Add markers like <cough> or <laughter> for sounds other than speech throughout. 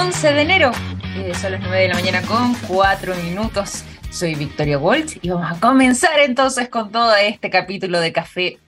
11 de enero. Eh, son las 9 de la mañana con 4 minutos. Soy Victoria Waltz y vamos a comenzar entonces con todo este capítulo de Café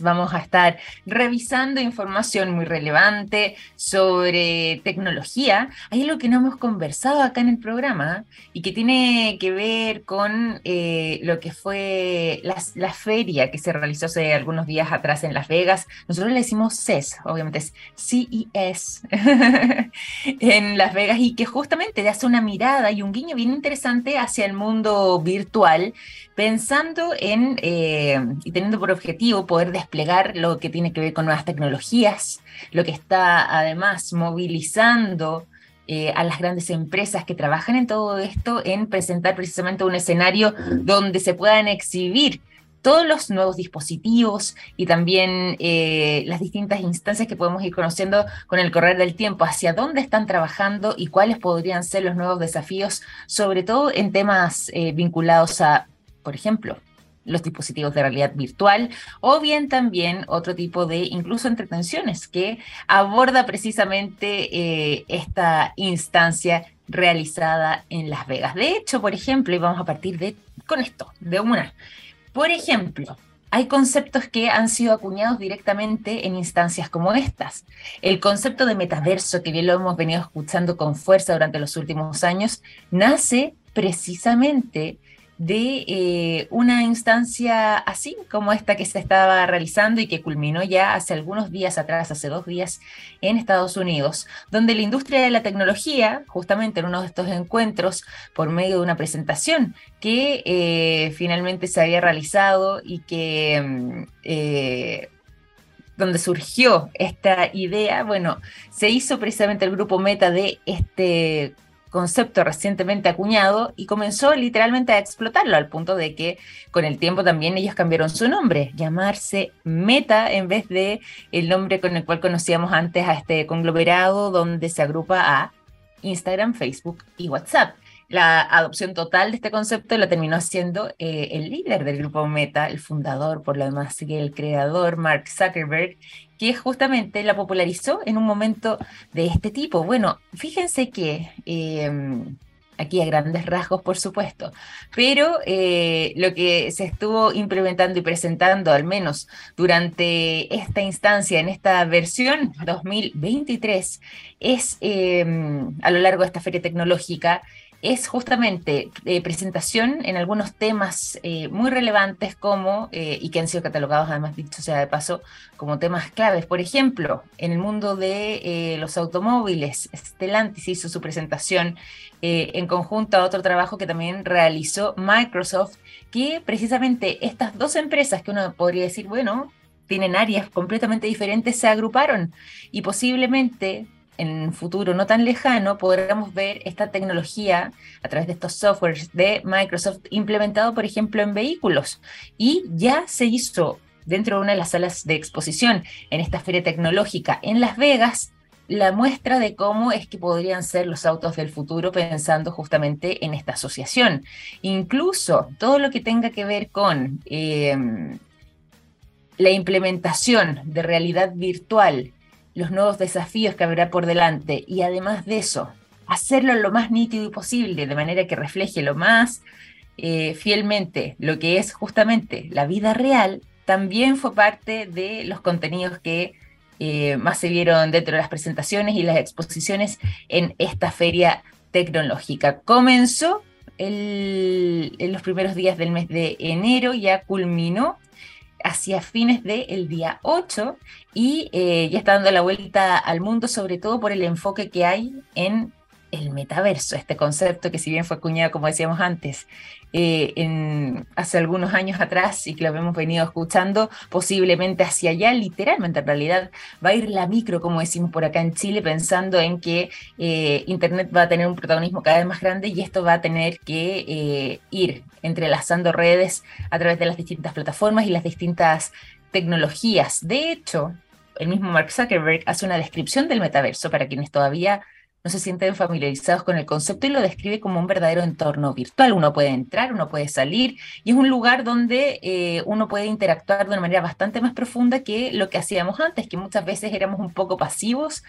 Vamos a estar revisando información muy relevante sobre tecnología. Hay algo que no hemos conversado acá en el programa y que tiene que ver con eh, lo que fue la, feria que se realizó hace algunos días atrás en Las Vegas. Nosotros le decimos CES, obviamente es CES <laughs> en Las Vegas y que justamente hace una mirada y un guiño bien interesante hacia el mundo virtual pensando en eh, y teniendo por objetivo poder desplegar lo que tiene que ver con nuevas tecnologías, lo que está además movilizando eh, a las grandes empresas que trabajan en todo esto en presentar precisamente un escenario donde se puedan exhibir todos los nuevos dispositivos y también eh, las distintas instancias que podemos ir conociendo con el correr del tiempo, hacia dónde están trabajando y cuáles podrían ser los nuevos desafíos, sobre todo en temas vinculados a por ejemplo, los dispositivos de realidad virtual o bien también otro tipo de incluso entretenciones que aborda precisamente eh, esta instancia realizada en Las Vegas. De hecho, por ejemplo, y vamos a partir de con esto, de una. Por ejemplo, hay conceptos que han sido acuñados directamente en instancias como estas. El concepto de metaverso, que bien lo hemos venido escuchando con fuerza durante los últimos años, nace precisamente de eh, una instancia así como esta que se estaba realizando y que culminó ya hace algunos días atrás, hace dos días, en Estados Unidos, donde la industria de la tecnología, justamente en uno de estos encuentros, por medio de una presentación que eh, finalmente se había realizado y que... Mm, eh, donde surgió esta idea, bueno, se hizo precisamente el grupo Meta de este concepto recientemente acuñado y comenzó literalmente a explotarlo al punto de que con el tiempo también ellos cambiaron su nombre, llamarse Meta en vez de el nombre con el cual conocíamos antes a este conglomerado donde se agrupa a Instagram, Facebook y WhatsApp la adopción total de este concepto lo terminó siendo eh, el líder del grupo Meta, el fundador, por lo demás, el creador, Mark Zuckerberg, que justamente la popularizó en un momento de este tipo. Bueno, fíjense que... Em, aquí a grandes rasgos, por supuesto, pero eh, lo que se estuvo implementando y presentando, al menos durante esta instancia, en esta versión 2023, es em, a lo largo de esta feria tecnológica, es justamente eh, presentación en algunos temas eh, muy relevantes como, eh, y que han sido catalogados además, dicho sea de paso, como temas claves. Por ejemplo, en el mundo de los automóviles, Stellantis hizo su presentación en conjunto a otro trabajo que también realizó Microsoft, que precisamente estas dos empresas que uno podría decir, bueno, tienen áreas completamente diferentes, se agruparon y posiblemente en un futuro no tan lejano podremos ver esta tecnología a través de estos softwares de Microsoft implementado, por ejemplo, en vehículos. Y ya se hizo dentro de una de las salas de exposición en esta feria tecnológica en Las Vegas la muestra de cómo es que podrían ser los autos del futuro pensando justamente en esta asociación. Incluso todo lo que tenga que ver con em, la implementación de realidad virtual los nuevos desafíos que habrá por delante y además de eso, hacerlo lo más nítido posible, de manera que refleje lo más eh, fielmente lo que es justamente la vida real, también fue parte de los contenidos que eh, más se vieron dentro de las presentaciones y las exposiciones en esta feria tecnológica. Comenzó en los primeros días del mes de enero, ya culminó hacia fines del día 8 y eh, ya está dando la vuelta al mundo, sobre todo por el enfoque que hay en el metaverso, este concepto que si bien fue acuñado, como decíamos antes, eh, hace algunos años atrás y que lo hemos venido escuchando, posiblemente hacia allá, literalmente en realidad va a ir la micro, como decimos por acá en Chile, pensando en que eh, Internet va a tener un protagonismo cada vez más grande y esto va a tener que eh, ir entrelazando redes a través de las distintas plataformas y las distintas tecnologías. De hecho, el mismo Mark Zuckerberg hace una descripción del metaverso para quienes todavía no se sienten familiarizados con el concepto y lo describe como un verdadero entorno virtual. Uno puede entrar, uno puede salir y es un lugar donde eh, uno puede interactuar de una manera bastante más profunda que lo que hacíamos antes, que muchas veces éramos un poco pasivos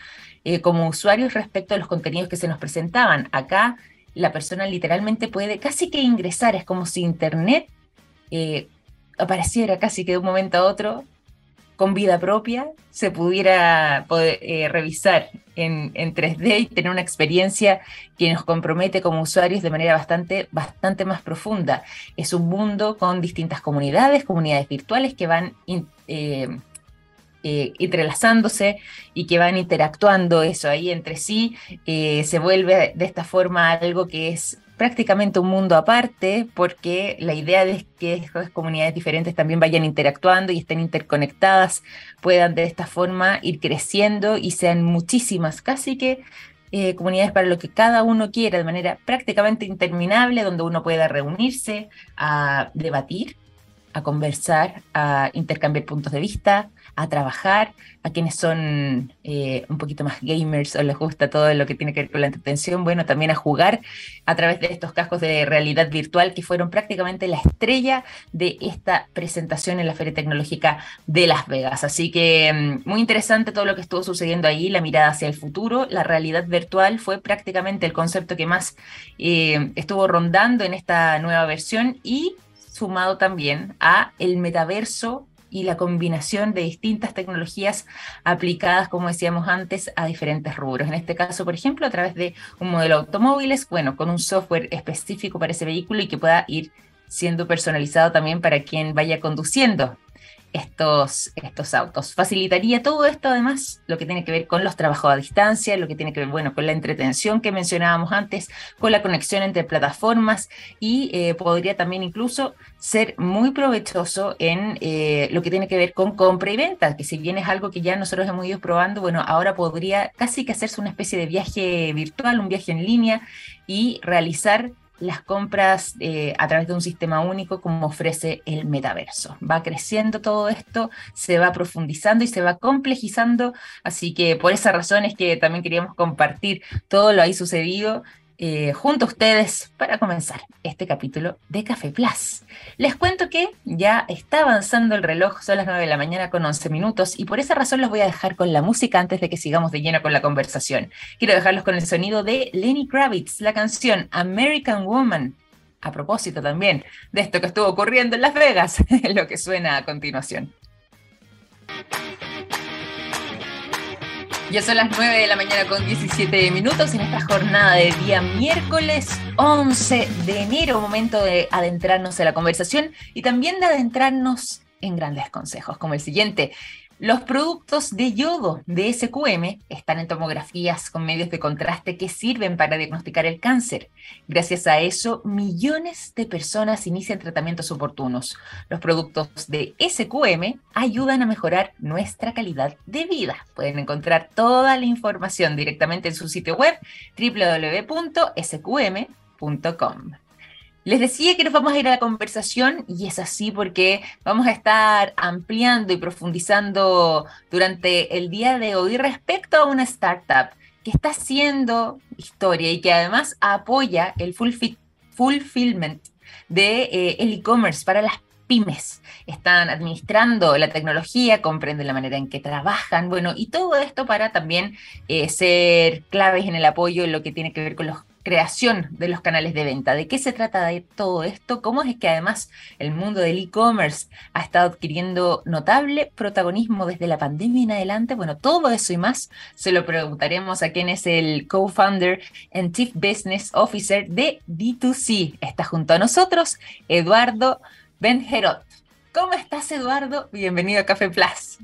eh, como usuarios respecto a los contenidos que se nos presentaban. Acá la persona literalmente puede casi que ingresar, es como si Internet eh, apareciera casi que de un momento a otro con vida propia se pudiera poder, eh, revisar en, en, 3D y tener una experiencia que nos compromete como usuarios de manera bastante, bastante más profunda. Es un mundo con distintas comunidades, comunidades virtuales que van eh, eh, entrelazándose y que van interactuando eso ahí entre sí. se vuelve de esta forma algo que es prácticamente un mundo aparte, porque la idea de que estas comunidades diferentes también vayan interactuando y estén interconectadas, puedan de esta forma ir creciendo y sean muchísimas, casi que eh, comunidades para lo que cada uno quiera, de manera prácticamente interminable, donde uno pueda reunirse a debatir, a conversar, a intercambiar puntos de vista, a trabajar, a quienes son eh, un poquito más gamers o les gusta todo lo que tiene que ver con la entretención, bueno, también a jugar a través de estos cascos de realidad virtual que fueron prácticamente la estrella de esta presentación en la Feria Tecnológica de Las Vegas. Así que mm, muy interesante todo lo que estuvo sucediendo ahí, la mirada hacia el futuro. La realidad virtual fue prácticamente el concepto que más eh, estuvo rondando en esta nueva versión y sumado también a el metaverso y la combinación de distintas tecnologías aplicadas, como decíamos antes, a diferentes rubros. En este caso, por ejemplo, a través de un modelo de automóviles, bueno, con un software específico para ese vehículo y que pueda ir siendo personalizado también para quien vaya conduciendo estos, estos autos. Facilitaría todo esto, además, lo que tiene que ver con los trabajos a distancia, lo que tiene que ver, bueno, con la entretención que mencionábamos antes, con la conexión entre plataformas y eh, podría también incluso ser muy provechoso en eh, lo que tiene que ver con compra y venta, que si bien es algo que ya nosotros hemos ido probando, bueno, ahora podría casi que hacerse una especie de viaje virtual, un viaje en línea y realizar las compras eh, a través de un sistema único como ofrece el metaverso. Va creciendo todo esto, se va profundizando y se va complejizando, así que por esa razón es que también queríamos compartir todo lo ahí sucedido eh, junto a ustedes para comenzar este capítulo de Café Plus. Les cuento que ya está avanzando el reloj, son las 9 de la mañana con 11 minutos y por esa razón los voy a dejar con la música antes de que sigamos de lleno con la conversación. Quiero dejarlos con el sonido de Lenny Kravitz, la canción American Woman. A propósito también de esto que estuvo ocurriendo en Las Vegas, <laughs> lo que suena a continuación. Ya son las 9 de la mañana con 17 minutos en esta jornada de día miércoles 11 de enero, momento de adentrarnos en la conversación y también de adentrarnos en grandes consejos como el siguiente. Los productos de yodo de SQM están en tomografías con medios de contraste que sirven para diagnosticar el cáncer. Gracias a eso, millones de personas inician tratamientos oportunos. Los productos de SQM ayudan a mejorar nuestra calidad de vida. Pueden encontrar toda la información directamente en su sitio web www.sqm.com. Les decía que nos vamos a ir a la conversación y es así porque vamos a estar ampliando y profundizando durante el día de hoy respecto a una startup que está haciendo historia y que además apoya el fulfillment de eh, el e-commerce para las pymes. Están administrando la tecnología, comprenden la manera en que trabajan, bueno, y todo esto para también eh, ser claves en el apoyo en lo que tiene que ver con los creación de los canales de venta. ¿De qué se trata de todo esto? ¿Cómo es que además el mundo del e-commerce ha estado adquiriendo notable protagonismo desde la pandemia en adelante? Bueno, todo eso y más se lo preguntaremos a quien es el co-founder and chief business officer de D2C. Está junto a nosotros Eduardo Benjerot. ¿Cómo estás, Eduardo? Bienvenido a Café Plus.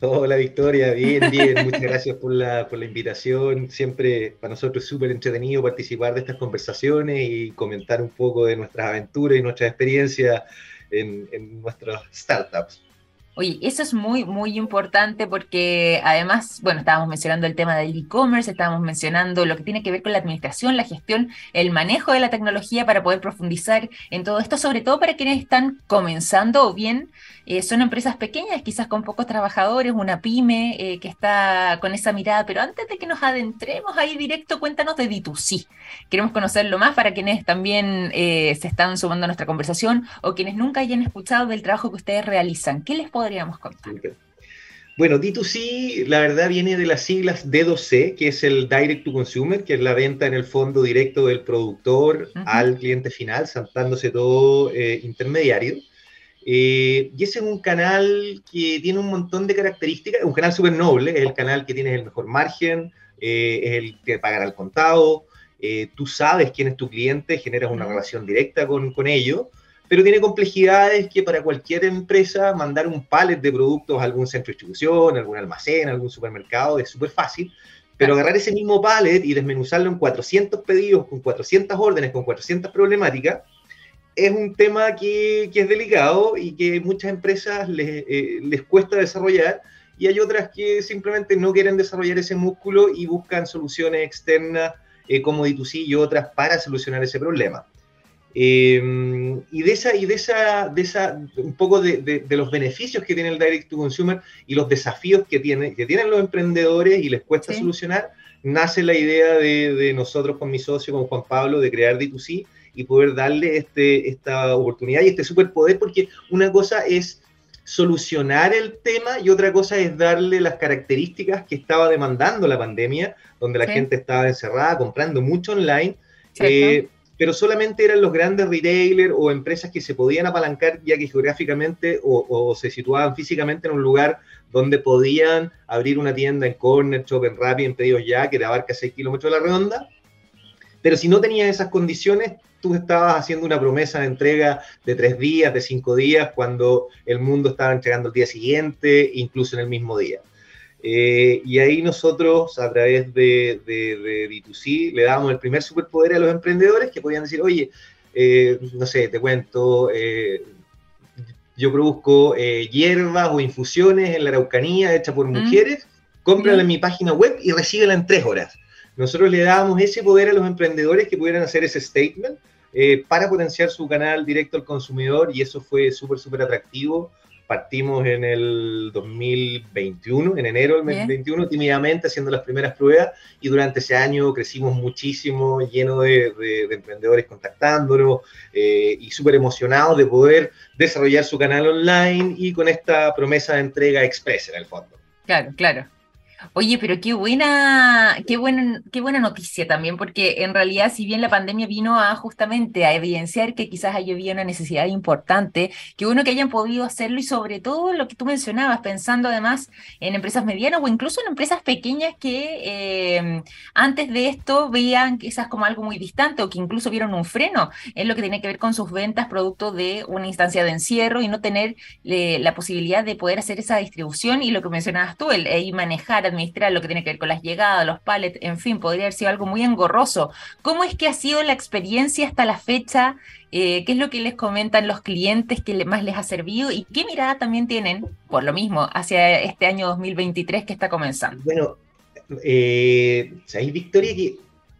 Hola Victoria, bien, bien, muchas gracias por la, por la invitación. Siempre para nosotros es súper entretenido participar de estas conversaciones y comentar un poco de nuestras aventuras y nuestras experiencias en, en nuestras startups. Oye, eso es muy, muy importante porque además, bueno, estábamos mencionando el tema del e-commerce, estábamos mencionando lo que tiene que ver con la administración, la gestión, el manejo de la tecnología para poder profundizar en todo esto, sobre todo para quienes están comenzando o bien eh, son empresas pequeñas, quizás con pocos trabajadores, una pyme eh, que está con esa mirada. Pero antes de que nos adentremos ahí directo, cuéntanos de D2C. Queremos conocerlo más para quienes también eh, se están sumando a nuestra conversación o quienes nunca hayan escuchado del trabajo que ustedes realizan. ¿Qué les podríamos contar? Bueno, D2C, la verdad, viene de las siglas D2C, que es el Direct to Consumer, que es la venta en el fondo directo del productor al cliente final, saltándose todo intermediario. Eh, y ese es un canal que tiene un montón de características, es un canal súper noble, es el canal que tiene el mejor margen, eh, es el que pagar al contado, eh, tú sabes quién es tu cliente, generas una relación directa con, con ellos, pero tiene complejidades que para cualquier empresa mandar un pallet de productos a algún centro de distribución, algún almacén, algún supermercado es súper fácil, pero agarrar ese mismo pallet y desmenuzarlo en 400 pedidos, con 400 órdenes, con 400 problemáticas, es un tema que, es delicado y que muchas empresas les, eh, les, cuesta desarrollar y hay otras que simplemente no quieren desarrollar ese músculo y buscan soluciones externas eh, como D2C y otras para solucionar ese problema. Em, y de esa, y de esa, de esa un poco de, de, los beneficios que tiene el Direct to Consumer y los desafíos que, tiene, que tienen los emprendedores y les cuesta solucionar, nace la idea de, de, nosotros con mi socio, con Juan Pablo, de crear D2C y poder darle este, esta oportunidad y este superpoder, porque una cosa es solucionar el tema y otra cosa es darle las características que estaba demandando la pandemia, donde la gente estaba encerrada, comprando mucho online, eh, pero solamente eran los grandes retailers o empresas que se podían apalancar ya que geográficamente o, se situaban físicamente en un lugar donde podían abrir una tienda en Corner Shop, en Rappi, en Pedidos Ya, que te abarca 6 kilómetros de la redonda, pero si no tenías esas condiciones, tú estabas haciendo una promesa de entrega de tres días, de cinco días, cuando el mundo estaba entregando el día siguiente, incluso en el mismo día. Eh, y ahí nosotros, a través de, de, B2C, le dábamos el primer superpoder a los emprendedores que podían decir, oye, eh, no sé, te cuento, eh, yo produzco hierbas o infusiones en la Araucanía hecha por mm. mujeres, cómprala en mi página web y recíbela en tres horas. Nosotros le dábamos ese poder a los emprendedores que pudieran hacer ese statement eh, para potenciar su canal directo al consumidor y eso fue súper, súper atractivo. Partimos en el 2021, en enero del 2021, tímidamente haciendo las primeras pruebas y durante ese año crecimos muchísimo, lleno de, emprendedores contactándonos eh, y súper emocionados de poder desarrollar su canal online y con esta promesa de entrega express en el fondo. Claro, claro. Oye, pero qué buena, qué buena, qué buena noticia también, porque en realidad, si bien la pandemia vino a justamente a evidenciar que quizás había una necesidad importante, que uno que hayan podido hacerlo y sobre todo lo que tú mencionabas, pensando además en empresas medianas o incluso en empresas pequeñas que em, antes de esto veían quizás como algo muy distante o que incluso vieron un freno en lo que tiene que ver con sus ventas producto de una instancia de encierro y no tener eh, la posibilidad de poder hacer esa distribución y lo que mencionabas tú, el, el manejar administrar lo que tiene que ver con las llegadas, los pallets, en fin, podría haber sido algo muy engorroso. ¿Cómo es que ha sido la experiencia hasta la fecha? Eh, ¿Qué es lo que les comentan los clientes que más les ha servido? ¿Y qué mirada también tienen, por lo mismo, hacia este año 2023 que está comenzando? Bueno, eh, ¿sabéis, Victoria, que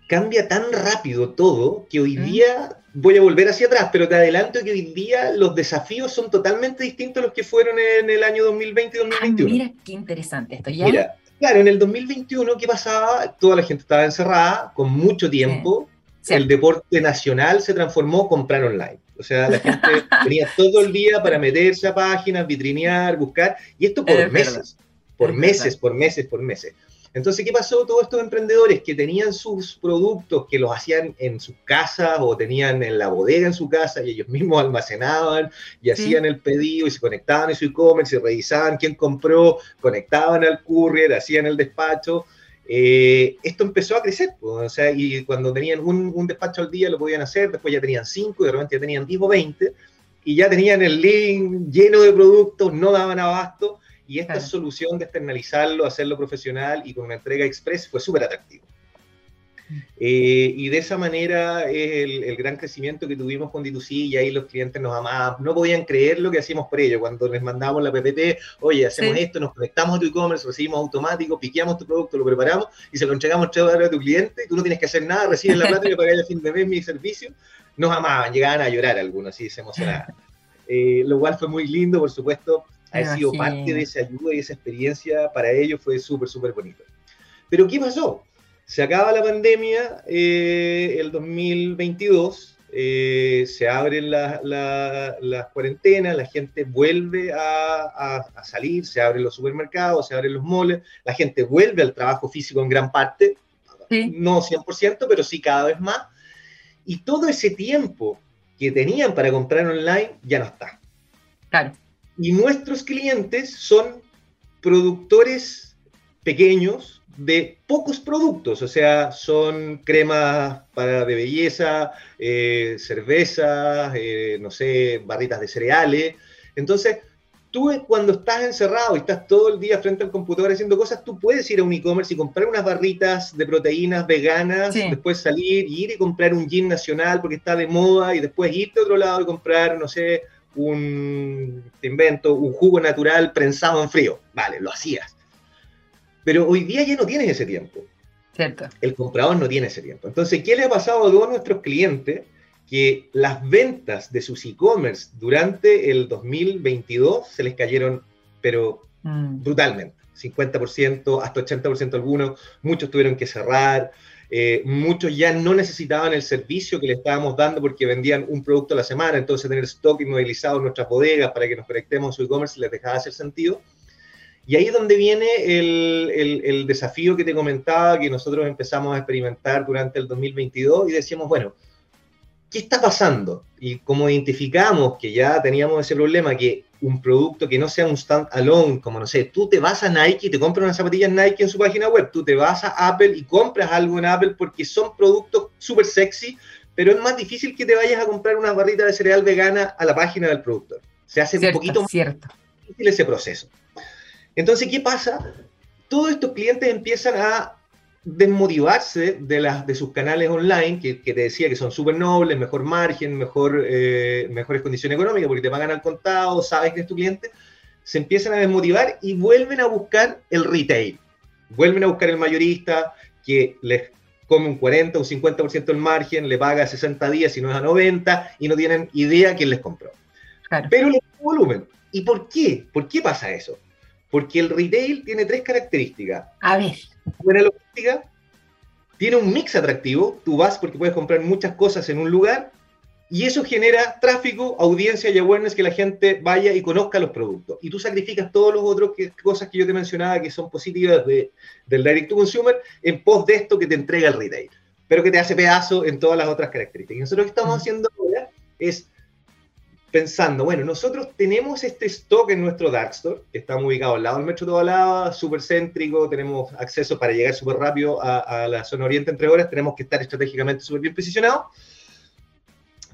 cambia tan rápido todo que hoy día voy a volver hacia atrás, pero te adelanto que hoy día los desafíos son totalmente distintos a los que fueron en el año 2020 y 2021. Ah, mira, qué interesante esto. ¿ya? Claro, en el 2021, ¿qué pasaba? Toda la gente estaba encerrada, con mucho tiempo. El deporte nacional se transformó comprar online. O sea, la gente <laughs> tenía todo el día para meterse a páginas, vitrinear, buscar, y esto por meses, por meses, por meses, por meses. Entonces, ¿qué pasó? Todos estos emprendedores que tenían sus productos, que los hacían en sus casas o tenían en la bodega en su casa y ellos mismos <laughs> almacenaban y hacían el pedido y se conectaban en su e-commerce y revisaban quién compró, conectaban al courier, hacían el despacho. Eh, esto empezó a crecer, o sea, y cuando tenían un, despacho al día lo podían hacer, después ya tenían cinco y de repente ya tenían 10 o 20 y ya tenían el link lleno de productos, no daban abasto y esta solución de externalizarlo, hacerlo profesional y con una entrega express fue súper atractivo. Eh, y de esa manera es el, gran crecimiento que tuvimos con D2C y ahí los clientes nos amaban, no podían creer lo que hacíamos por ellos. Cuando les mandábamos la PPT, oye, hacemos esto, nos conectamos a tu e-commerce, recibimos automático, piqueamos tu producto, lo preparamos y se lo entregamos tres horas a tu cliente tú no tienes que hacer nada, recibes la plata y le pagas el fin de mes mi servicio. Nos amaban, llegaban a llorar algunos, así se emocionaban. <laughs> Eh, lo cual fue muy lindo, por supuesto, ha sido parte de esa ayuda y esa experiencia para ellos fue súper, súper bonito. Pero ¿qué pasó? Se acaba la pandemia eh, el 2022, eh, se abren las la, cuarentenas, la gente vuelve a, salir, se abren los supermercados, se abren los moles, la gente vuelve al trabajo físico en gran parte, no 100%, pero sí cada vez más. Y todo ese tiempo que tenían para comprar online ya no está. Claro. Y nuestros clientes son productores pequeños de pocos productos, o sea, son cremas para de belleza, eh, cervezas, eh, no sé, barritas de cereales. Entonces, tú cuando estás encerrado y estás todo el día frente al computador haciendo cosas, tú puedes ir a un e-commerce y comprar unas barritas de proteínas veganas, después salir y ir y comprar un gin nacional porque está de moda y después irte a otro lado y comprar, no sé, un, invento, un jugo natural prensado en frío. Vale, lo hacías. Pero hoy día ya no tienes ese tiempo. Cierto. El comprador no tiene ese tiempo. Entonces, ¿qué le ha pasado a todos nuestros clientes? Que las ventas de sus e-commerce durante el 2022 se les cayeron, pero mm. brutalmente. 50%, hasta 80% algunos, muchos tuvieron que cerrar, eh, muchos ya no necesitaban el servicio que le estábamos dando porque vendían un producto a la semana, entonces tener stock inmovilizado en nuestras bodegas para que nos conectemos a su e-commerce les dejaba hacer sentido. Y ahí es donde viene el, el, desafío que te comentaba, que nosotros empezamos a experimentar durante el 2022 y decíamos, bueno, ¿qué está pasando? Y como identificamos que ya teníamos ese problema, que un producto que no sea un stand-alone, como no sé, tú te vas a Nike y te compras unas zapatillas Nike en su página web, tú te vas a Apple y compras algo en Apple porque son productos súper sexy, pero es más difícil que te vayas a comprar una barrita de cereal vegana a la página del productor. Se hace un poquito más cierto. difícil ese proceso. Entonces, ¿qué pasa? Todos estos clientes empiezan a desmotivarse de, las, de sus canales online, que, te decía que son súper nobles, mejor margen, mejor, eh, mejores condiciones económicas, porque te pagan al contado, sabes que es tu cliente, se empiezan a desmotivar y vuelven a buscar el retail. Vuelven a buscar el mayorista que les come un 40 o un 50% el margen, le paga 60 días y no es a 90 y no tienen idea quién les compró. Pero le volumen. ¿Y por qué? ¿Por qué pasa eso? Porque el retail tiene tres características. A ver buena logística, tiene un mix atractivo, tú vas porque puedes comprar muchas cosas en un lugar y eso genera tráfico, audiencia y awareness que la gente vaya y conozca los productos. Y tú sacrificas todos los otros cosas que yo te mencionaba que son positivas de, del direct to consumer en pos de esto que te entrega el retail, pero que te hace pedazo en todas las otras características. Y nosotros lo que estamos haciendo ahora es pensando, bueno, nosotros tenemos este stock en nuestro Dark Store, que está ubicado al lado del Metro Tobalaba, súper céntrico, tenemos acceso para llegar súper rápido a, la zona oriente entre horas, tenemos que estar estratégicamente súper bien posicionados.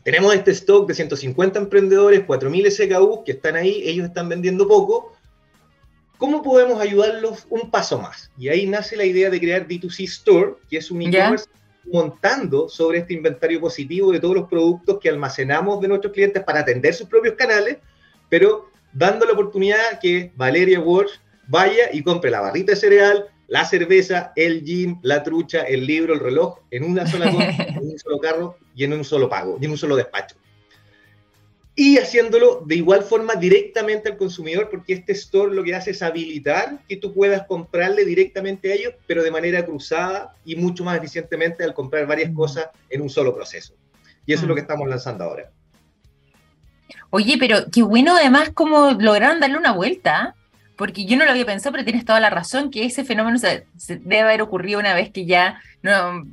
Tenemos este stock de 150 emprendedores, 4.000 SKU que están ahí, ellos están vendiendo poco. ¿Cómo podemos ayudarlos un paso más? Y ahí nace la idea de crear D2C Store, que es un e-commerce montando sobre este inventario positivo de todos los productos que almacenamos de nuestros clientes para atender sus propios canales, pero dando la oportunidad que Valeria Walsh vaya y compre la barrita de cereal, la cerveza, el gin, la trucha, el libro, el reloj, en una sola <laughs> en un solo carro y en un solo pago, y en un solo despacho y haciéndolo de igual forma directamente al consumidor, porque este store lo que hace es habilitar que tú puedas comprarle directamente a ellos, pero de manera cruzada y mucho más eficientemente al comprar varias mm. cosas en un solo proceso. Y eso es lo que mm. estamos lanzando ahora. Oye, pero qué bueno además cómo lograron darle una vuelta, porque yo no lo había pensado, pero tienes toda la razón, que ese fenómeno se debe haber ocurrido una vez que ya no,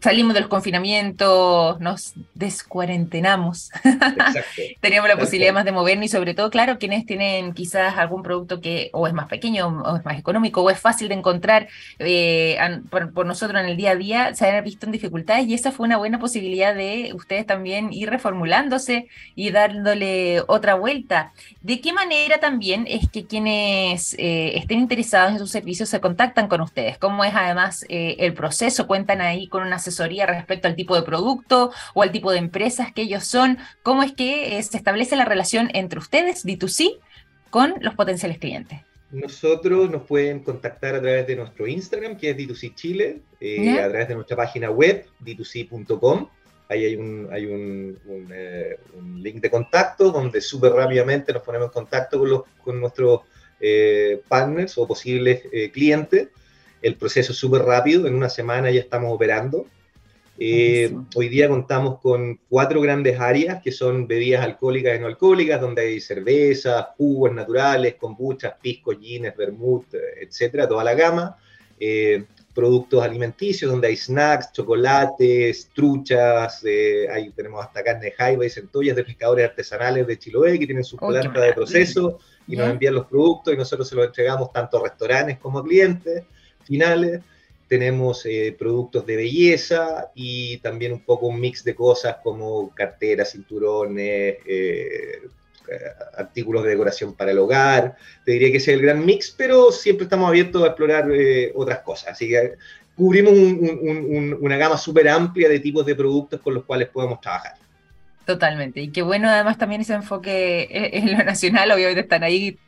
salimos del confinamiento, nos descuarentenamos, <laughs> teníamos la posibilidad más de movernos y sobre todo, claro, quienes tienen quizás algún producto que o es más pequeño o es más económico o es fácil de encontrar eh, por, nosotros en el día a día, se han visto en dificultades y esa fue una buena posibilidad de ustedes también ir reformulándose y dándole otra vuelta. ¿De qué manera también es que quienes eh, estén interesados en sus servicios se contactan con ustedes? ¿Cómo es además eh, el proceso? Cuentan ahí con una asesoría respecto al tipo de producto o al tipo de empresas que ellos son. ¿Cómo es que eh, se establece la relación entre ustedes, D2C, con los potenciales clientes? Nosotros nos pueden contactar a través de nuestro Instagram, que es D2C Chile, eh, a través de nuestra página web, d2c.com. Ahí hay, un, hay un, eh, un, link de contacto donde súper rápidamente nos ponemos en contacto con, los, con nuestros eh, partners o posibles clientes. El proceso es súper rápido, en una semana ya estamos operando. Eh, hoy día contamos con cuatro grandes áreas que son bebidas alcohólicas y no alcohólicas, donde hay cervezas, jugos naturales, kombuchas, piscos, gines, vermouth, etcétera, toda la gama. Eh, productos alimenticios, donde hay snacks, chocolates, truchas, eh, ahí tenemos hasta carne de jaiba y centollas de pescadores artesanales de Chiloé que tienen su planta de proceso y nos envían los productos y nosotros se los entregamos tanto a restaurantes como a clientes finales tenemos eh, productos de belleza y también un poco un mix de cosas como carteras, cinturones, eh, artículos de decoración para el hogar. Te diría que ese es el gran mix, pero siempre estamos abiertos a explorar eh, otras cosas. Así que cubrimos una gama súper amplia de tipos de productos con los cuales podemos trabajar. Totalmente. Y qué bueno además también ese enfoque en lo nacional, obviamente están ahí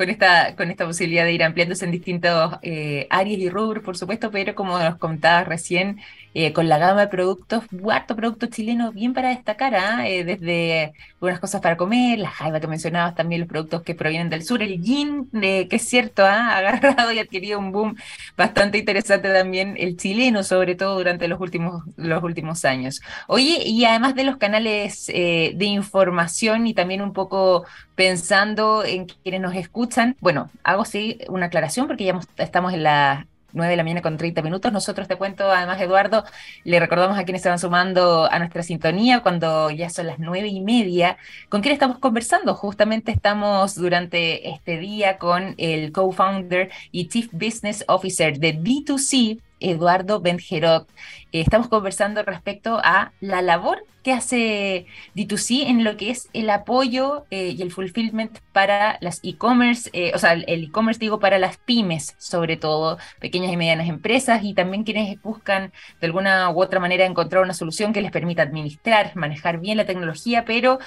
con esta, con esta posibilidad de ir ampliándose en distintos eh, áreas y rubros, por supuesto, pero como nos contabas recién, eh, con la gama de productos, cuarto producto chileno bien para destacar, ¿ah? eh, desde algunas cosas para comer, la jaiba que mencionabas, también los productos que provienen del sur, el gin, que es cierto, ¿ah? ha <laughs> agarrado y adquirido un boom bastante interesante también, el chileno, sobre todo durante los últimos, los últimos años. Oye, y además de los canales de información y también un poco pensando en quienes nos escuchan, bueno, hago sí una aclaración porque ya estamos en la 9 de la mañana con 30 minutos. Nosotros te cuento, además, Eduardo, le recordamos a quienes se van sumando a nuestra sintonía cuando ya son las 9 y media. ¿Con quién estamos conversando? Justamente estamos durante este día con el co-founder y chief business officer de B2C, Eduardo Benjerot. Eh, estamos conversando respecto a la labor que hace D2C en lo que es el apoyo eh, y el fulfillment para las e-commerce, eh, o sea, el e-commerce digo para las pymes, sobre todo pequeñas y medianas empresas y también quienes buscan de alguna u otra manera encontrar una solución que les permita administrar, manejar bien la tecnología, pero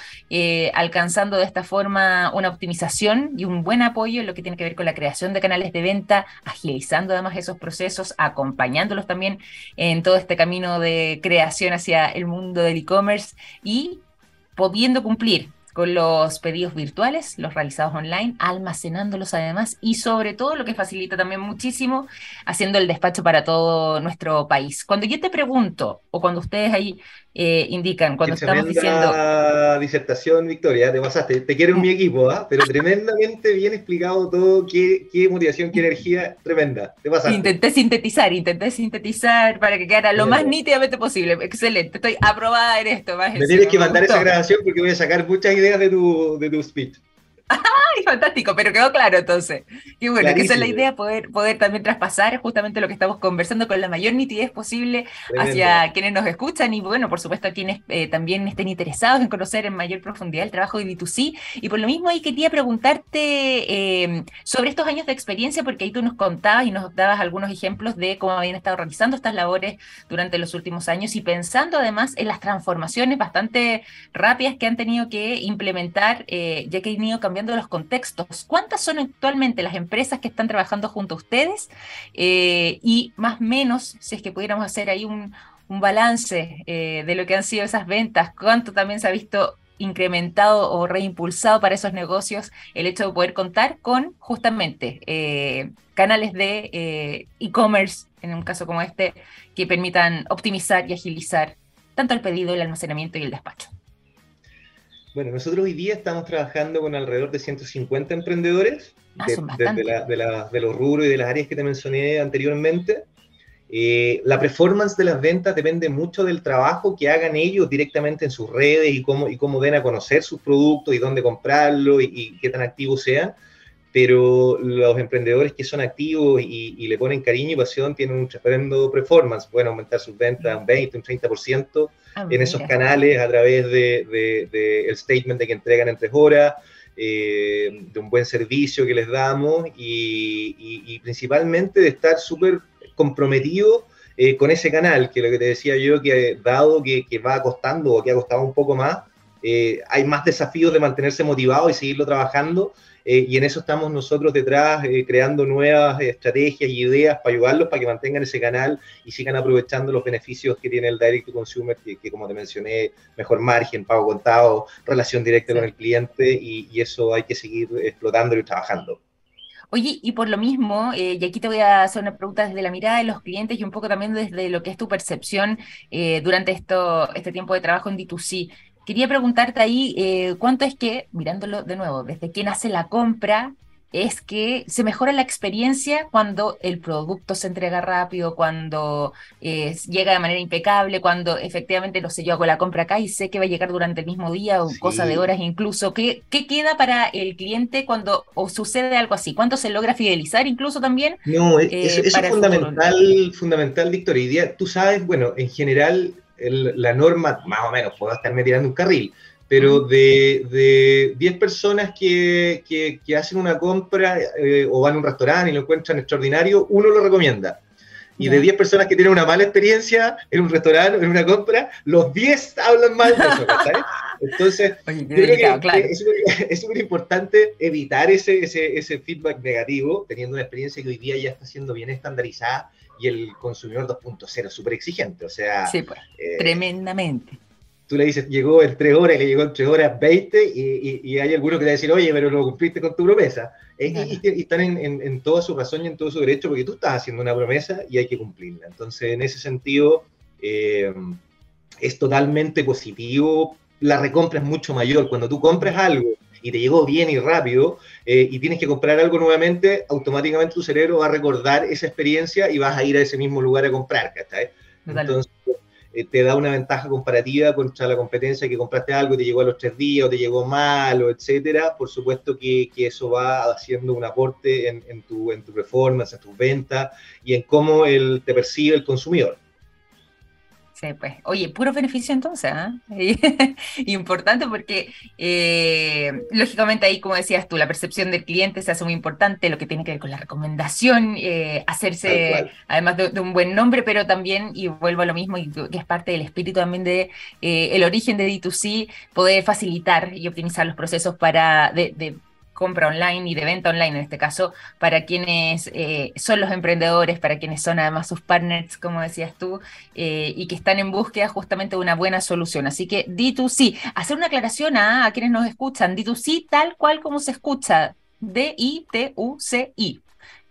alcanzando de esta forma una optimización y un buen apoyo en lo que tiene que ver con la creación de canales de venta, agilizando además esos procesos, acompañándolos también en todo este camino de creación hacia el mundo del e-commerce y pudiendo cumplir con los pedidos virtuales, los realizados online, almacenándolos además y sobre todo lo que facilita también muchísimo, haciendo el despacho para todo nuestro país. Cuando yo te pregunto, o cuando ustedes ahí eh, indican, cuando estamos diciendo... disertación, Victoria, te pasaste, te quiero en mi <laughs> equipo, ¿ah? pero tremendamente bien explicado todo, qué, qué motivación, qué energía, tremenda, te pasaste. Intenté sintetizar, intenté sintetizar para que quedara lo más nítidamente posible, excelente, estoy aprobada en esto. Me tienes que mandar esa grabación porque voy a sacar muchas ideas de tu, de tu speech. ¡Ay, fantástico! Pero quedó claro entonces. Qué bueno, que esa es la idea, poder, poder también traspasar justamente lo que estamos conversando con la mayor nitidez posible hacia quienes nos escuchan y bueno, por supuesto a quienes eh, también estén interesados en conocer en mayor profundidad el trabajo de B2C. Y por lo mismo ahí quería preguntarte em, sobre estos años de experiencia, porque ahí tú nos contabas y nos dabas algunos ejemplos de cómo habían estado realizando estas labores durante los últimos años y pensando además en las transformaciones bastante rápidas que han tenido que implementar, eh, ya que han ido cambiando cambiando los contextos. ¿Cuántas son actualmente las empresas que están trabajando junto a ustedes? Eh, y más o menos, si es que pudiéramos hacer ahí un, balance eh, de lo que han sido esas ventas, cuánto también se ha visto incrementado o reimpulsado para esos negocios el hecho de poder contar con justamente eh, canales de e-commerce, en un caso como este, que permitan optimizar y agilizar tanto el pedido, el almacenamiento y el despacho. Bueno, nosotros hoy día estamos trabajando con alrededor de 150 emprendedores ah, de, los rubros y de las áreas que te mencioné anteriormente. Eh, la performance de las ventas depende mucho del trabajo que hagan ellos directamente en sus redes y cómo, y cómo den a conocer sus productos y dónde comprarlo y qué tan activos sean pero los emprendedores que son activos y, le ponen cariño y pasión tienen un tremendo performance, pueden aumentar sus ventas un 20, un 30% ah, en esos canales a través del de, el statement de que entregan en tres horas, eh, de un buen servicio que les damos y, y principalmente de estar súper comprometidos eh, con ese canal, que lo que te decía yo, que dado que, que va costando o que ha costado un poco más, eh, hay más desafíos de mantenerse motivado y seguirlo trabajando. Eh, y en eso estamos nosotros detrás, eh, creando nuevas estrategias y ideas para ayudarlos para que mantengan ese canal y sigan aprovechando los beneficios que tiene el Direct to Consumer, que, como te mencioné, mejor margen, pago contado, relación directa con el cliente y, y, eso hay que seguir explotando y trabajando. Oye, y por lo mismo, y aquí te voy a hacer una pregunta desde la mirada de los clientes y un poco también desde lo que es tu percepción durante esto, este tiempo de trabajo en D2C. Quería preguntarte ahí, eh, ¿cuánto es que, mirándolo de nuevo, desde quien hace la compra, es que se mejora la experiencia cuando el producto se entrega rápido, cuando eh, llega de manera impecable, cuando efectivamente, no sé, yo hago la compra acá y sé que va a llegar durante el mismo día o cosa de horas incluso. ¿Qué, ¿Qué, queda para el cliente cuando o sucede algo así? ¿Cuánto se logra fidelizar incluso también? No, eso, eh, es fundamental, fundamental, Víctor. Y tú sabes, bueno, en general la norma, más o menos, puedo estarme tirando un carril, pero de, de 10 personas que, que, hacen una compra eh, o van a un restaurante y lo encuentran extraordinario, uno lo recomienda. Y de 10 personas que tienen una mala experiencia en un restaurante o en una compra, los 10 hablan mal de eso, <laughs> Entonces, es súper importante evitar ese, ese, ese feedback negativo, teniendo una experiencia que hoy día ya está siendo bien estandarizada y el consumidor 2.0 súper exigente, o sea... Sí, pues, eh, tremendamente. Tú le dices, llegó en 3 horas, le llegó en 3 horas 20 y, y, hay algunos que te dicen, oye, pero no cumpliste con tu promesa. Y, están en, en, toda su razón y en todo su derecho porque tú estás haciendo una promesa y hay que cumplirla. Entonces, en ese sentido, eh, es totalmente positivo. La recompra es mucho mayor. Cuando tú compras algo y te llegó bien y rápido eh, y tienes que comprar algo nuevamente, automáticamente tu cerebro va a recordar esa experiencia y vas a ir a ese mismo lugar a comprar, ¿cachai? Entonces eh, te da una ventaja comparativa contra la competencia que compraste algo y te llegó a los tres días o te llegó mal o etcétera. Por supuesto que, que eso va haciendo un aporte en, en, tu, en tu performance, en tus ventas y en cómo el, te percibe el consumidor. Sí, pues. Oye, puro beneficio entonces, ¿ah? <laughs> Importante porque, eh, lógicamente ahí, como decías tú, la percepción del cliente se hace muy importante, lo que tiene que ver con la recomendación, eh, hacerse, además de, un buen nombre, pero también, y vuelvo a lo mismo, y que es parte del espíritu también de eh, el origen de D2C, poder facilitar y optimizar los procesos para de compra online y de venta online en este caso, para quienes eh, son los emprendedores, para quienes son además sus partners, como decías tú, eh, y que están en búsqueda justamente de una buena solución. Así que D2C, hacer una aclaración a, a quienes nos escuchan, D2C tal cual como se escucha, D-I-T-U-C-I.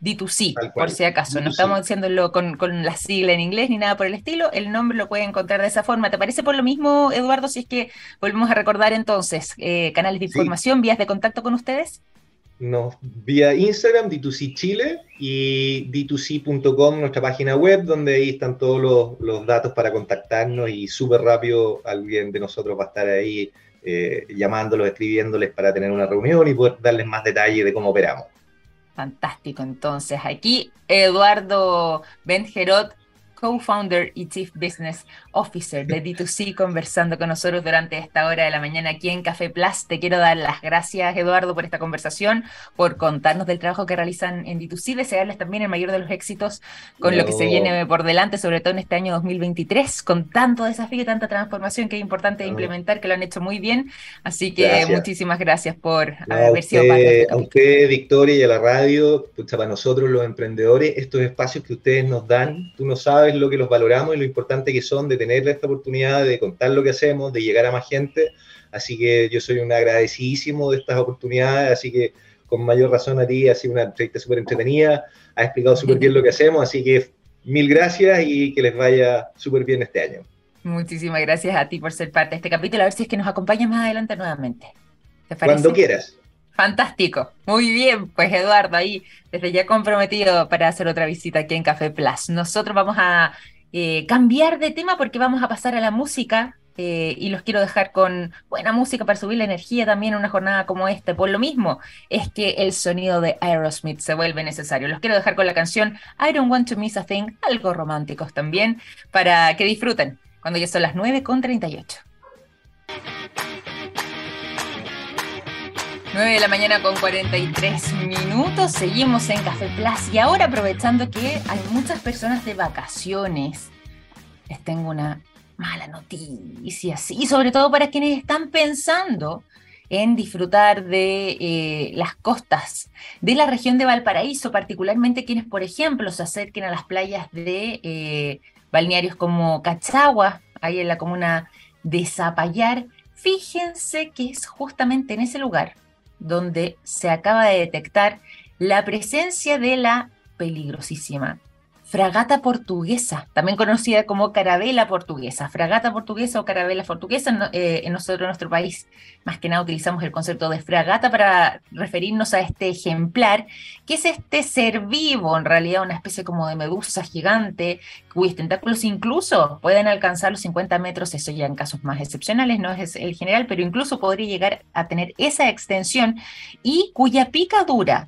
D2C, por si acaso. No estamos diciéndolo con, con, la sigla en inglés ni nada por el estilo. El nombre lo pueden encontrar de esa forma. ¿Te parece por lo mismo, Eduardo, si es que volvemos a recordar entonces eh, canales de información, vías de contacto con ustedes? No, vía Instagram, D2C Chile y D2C.com, nuestra página web, donde ahí están todos los, los datos para contactarnos y súper rápido alguien de nosotros va a estar ahí eh, llamándolos, escribiéndoles para tener una reunión y poder darles más detalle de cómo operamos. Fantástico, entonces. Aquí Eduardo Benjerot co-founder y chief business officer de D2C, conversando con nosotros durante esta hora de la mañana aquí en Café Plus. Te quiero dar las gracias, Eduardo, por esta conversación, por contarnos del trabajo que realizan en D2C, desearles también el mayor de los éxitos con lo que se viene por delante, sobre todo en este año 2023, con tanto desafío y tanta transformación que es importante implementar, que lo han hecho muy bien. Así que muchísimas gracias por haber sido parte de este A usted, Victoria, y a la radio, para nosotros los emprendedores, estos espacios que ustedes nos dan, tú no sabes lo que los valoramos y lo importante que son de tener esta oportunidad de contar lo que hacemos, de llegar a más gente. Así que yo soy un agradecidísimo de estas oportunidades, así que con mayor razón a ti ha sido una entrevista súper entretenida, ha explicado súper bien lo que hacemos, así que mil gracias y que les vaya súper bien este año. Muchísimas gracias a ti por ser parte de este capítulo, a ver si es que nos acompañas más adelante nuevamente. Cuando quieras. Fantástico. Muy bien, pues Eduardo, ahí desde ya comprometido para hacer otra visita aquí en Café Plus. Nosotros vamos a eh, cambiar de tema porque vamos a pasar a la música eh, y los quiero dejar con buena música para subir la energía también en una jornada como esta. Por lo mismo es que el sonido de Aerosmith se vuelve necesario. Los quiero dejar con la canción I Don't Want to Miss a Thing, algo románticos también, para que disfruten cuando ya son las 9 9 de la mañana con 43 minutos, seguimos en Café Plus y ahora aprovechando que hay muchas personas de vacaciones, les tengo una mala noticia, sí, sobre todo para quienes están pensando en disfrutar de eh, las costas de la región de Valparaíso, particularmente quienes, por ejemplo, se acerquen a las playas de eh, balnearios como Cachagua, ahí en la comuna de Zapallar. Fíjense que es justamente en ese lugar donde se acaba de detectar la presencia de la peligrosísima fragata portuguesa, también conocida como carabela portuguesa. Fragata portuguesa o carabela portuguesa, eh, nosotros en nuestro país más que nada utilizamos el concepto de fragata para referirnos a este ejemplar, que es este ser vivo, en realidad una especie como de medusa gigante, cuyos tentáculos incluso pueden alcanzar los 50 metros, eso ya en casos más excepcionales, no es el general, pero incluso podría llegar a tener esa extensión y cuya picadura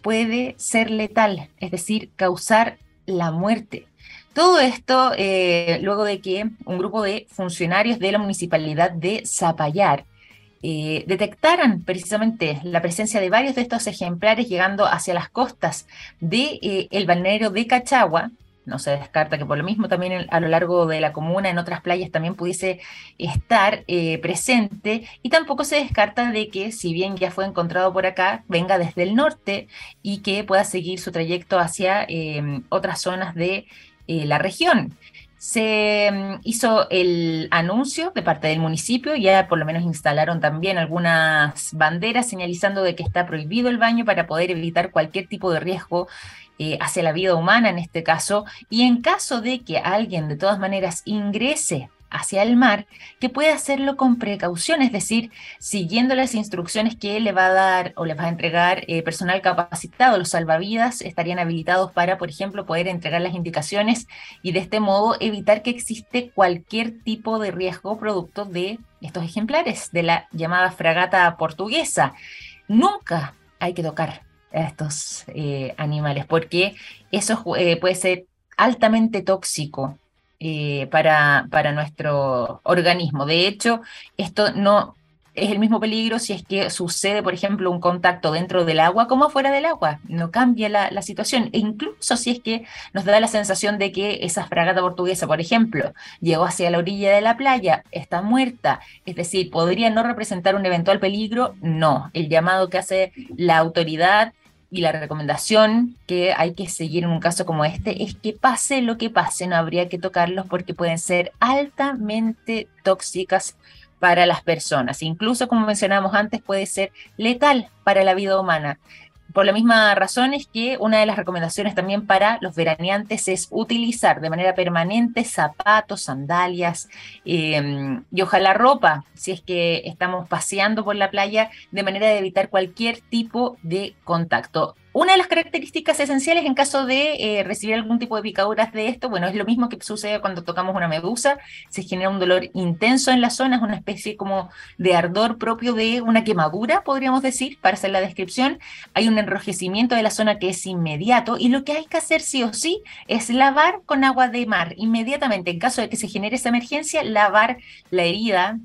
puede ser letal, es decir, causar la muerte. Todo esto eh, luego de que un grupo de funcionarios de la municipalidad de Zapallar eh, detectaran precisamente la presencia de varios de estos ejemplares llegando hacia las costas del de, eh, balneario de Cachagua, no se descarta que por lo mismo también a lo largo de la comuna, en otras playas también pudiese estar eh, presente y tampoco se descarta de que si bien ya fue encontrado por acá, venga desde el norte y que pueda seguir su trayecto hacia em, otras zonas de eh, la región. Se em, hizo el anuncio de parte del municipio, ya por lo menos instalaron también algunas banderas señalizando de que está prohibido el baño para poder evitar cualquier tipo de riesgo eh, hacia la vida humana en este caso, y en caso de que alguien de todas maneras ingrese hacia el mar, que puede hacerlo con precaución, es decir, siguiendo las instrucciones que le va a dar o le va a entregar eh, personal capacitado. Los salvavidas estarían habilitados para, por ejemplo, poder entregar las indicaciones y de este modo evitar que existe cualquier tipo de riesgo producto de estos ejemplares de la llamada fragata portuguesa. Nunca hay que tocar a estos eh, animales, porque eso eh, puede ser altamente tóxico eh, para, para nuestro organismo. De hecho, esto no es el mismo peligro si es que sucede, por ejemplo, un contacto dentro del agua como fuera del agua. No cambia la, la, situación. E incluso si es que nos da la sensación de que esa fragata portuguesa, por ejemplo, llegó hacia la orilla de la playa, está muerta, es decir, podría no representar un eventual peligro, no. El llamado que hace la autoridad y la recomendación que hay que seguir en un caso como este es que pase lo que pase, no habría que tocarlos porque pueden ser altamente tóxicas para las personas. Incluso, como mencionamos antes, puede ser letal para la vida humana. Por la misma razón es que una de las recomendaciones también para los veraneantes es utilizar de manera permanente zapatos, sandalias em, y ojalá ropa, si es que estamos paseando por la playa, de manera de evitar cualquier tipo de contacto. Una de las características esenciales en caso de eh, recibir algún tipo de picaduras de esto, bueno, es lo mismo que sucede cuando tocamos una medusa, se genera un dolor intenso en la zona, es una especie como de ardor propio de una quemadura, podríamos decir, para hacer la descripción. Hay un enrojecimiento de la zona que es inmediato y lo que hay que hacer sí o sí es lavar con agua de mar inmediatamente. En caso de que se genere esa emergencia, lavar la herida,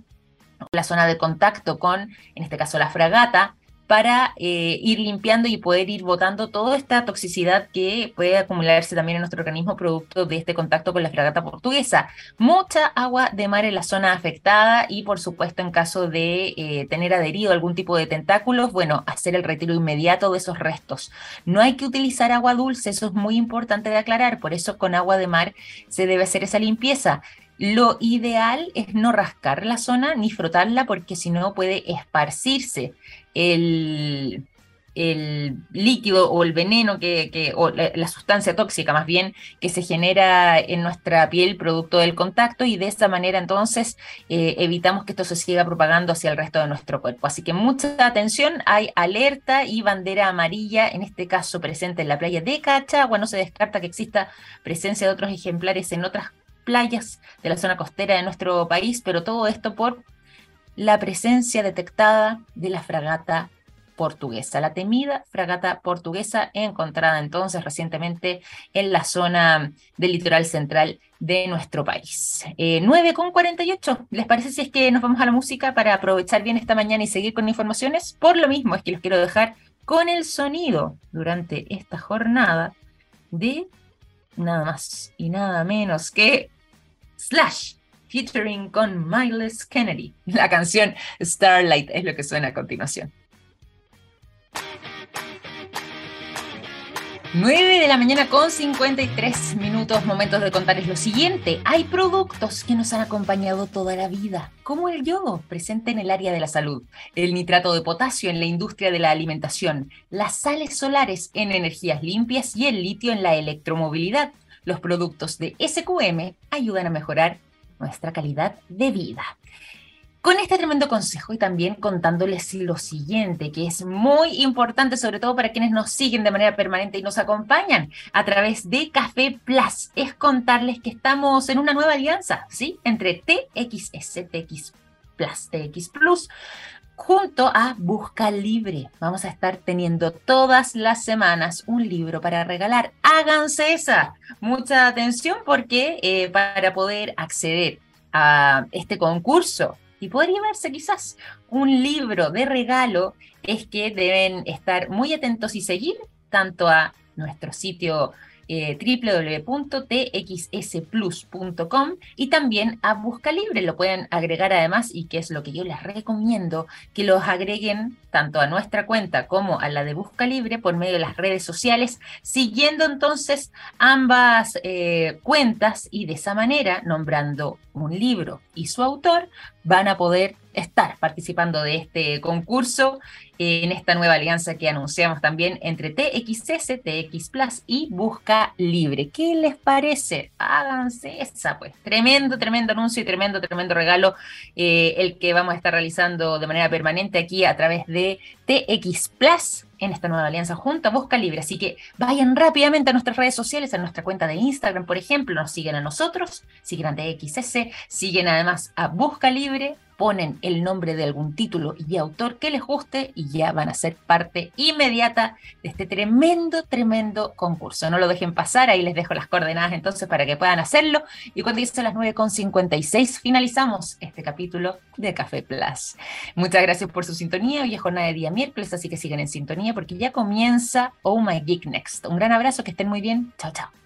la zona de contacto con, en este caso, la fragata, para eh, ir limpiando y poder ir botando toda esta toxicidad que puede acumularse también en nuestro organismo producto de este contacto con la fragata portuguesa. Mucha agua de mar en la zona afectada y por supuesto en caso de eh, tener adherido algún tipo de tentáculos, bueno, hacer el retiro inmediato de esos restos. No hay que utilizar agua dulce, eso es muy importante de aclarar, por eso con agua de mar se debe hacer esa limpieza. Lo ideal es no rascar la zona ni frotarla porque si no puede esparcirse el, líquido o el veneno que, o la, sustancia tóxica más bien que se genera en nuestra piel producto del contacto y de esa manera entonces eh, evitamos que esto se siga propagando hacia el resto de nuestro cuerpo. Así que mucha atención, hay alerta y bandera amarilla, en este caso presente en la playa de Cachagua, no se descarta que exista presencia de otros ejemplares en otras playas de la zona costera de nuestro país, pero todo esto por la presencia detectada de la fragata portuguesa, la temida fragata portuguesa encontrada entonces recientemente en la zona del litoral central de nuestro país. Eh, 9 con 48, ¿les parece si es que nos vamos a la música para aprovechar bien esta mañana y seguir con informaciones? Por lo mismo es que los quiero dejar con el sonido durante esta jornada de nada más y nada menos que Slash featuring con Miles Kennedy. <laughs> La canción Starlight es lo que suena a continuación. 9 de la mañana con 53 minutos, momentos de contarles lo siguiente. Hay productos que nos han acompañado toda la vida, como el yodo, presente en el área de la salud, el nitrato de potasio en la industria de la alimentación, las sales solares en energías limpias y el litio en la electromovilidad. Los productos de SQM ayudan a mejorar nuestra calidad de vida. Con este tremendo consejo y también contándoles lo siguiente, que es muy importante, sobre todo para quienes nos siguen de manera permanente y nos acompañan a través de Café Plus, es contarles que estamos en una nueva alianza, ¿sí? Entre TXS, TX Plus, TX Plus, junto a Busca Libre. Vamos a estar teniendo todas las semanas un libro para regalar. Háganse esa. Mucha atención porque eh, para poder acceder a este concurso y poder llevarse quizás un libro de regalo, es que deben estar muy atentos y seguir tanto a nuestro sitio eh, www.txsplus.com y también a Busca Libre. Lo pueden agregar además y que es lo que yo les recomiendo, que los agreguen tanto a nuestra cuenta como a la de Busca Libre por medio de las redes sociales, siguiendo entonces ambas eh, cuentas y de esa manera, nombrando un libro y su autor, van a poder estar participando de este concurso en esta nueva alianza que anunciamos también entre TXS, TX Plus y Busca Libre. ¿Qué les parece? Háganse esa, pues. Tremendo, tremendo anuncio y tremendo, tremendo regalo eh, el que vamos a estar realizando de manera permanente aquí a través de TX Plus en esta nueva alianza junto a Busca Libre. Así que vayan rápidamente a nuestras redes sociales, a nuestra cuenta de Instagram, por ejemplo, nos siguen a nosotros, siguen a TXS, siguen además a Busca Libre, ponen el nombre de algún título y autor que les guste y ya van a ser parte inmediata de este tremendo, tremendo concurso. No lo dejen pasar, ahí les dejo las coordenadas entonces para que puedan hacerlo. Y cuando dice las 9.56 finalizamos este capítulo de Café Plus. Muchas gracias por su sintonía. Hoy es jornada de día miércoles, así que sigan en sintonía porque ya comienza Oh My Geek Next. Un gran abrazo, que estén muy bien. Chao, chao.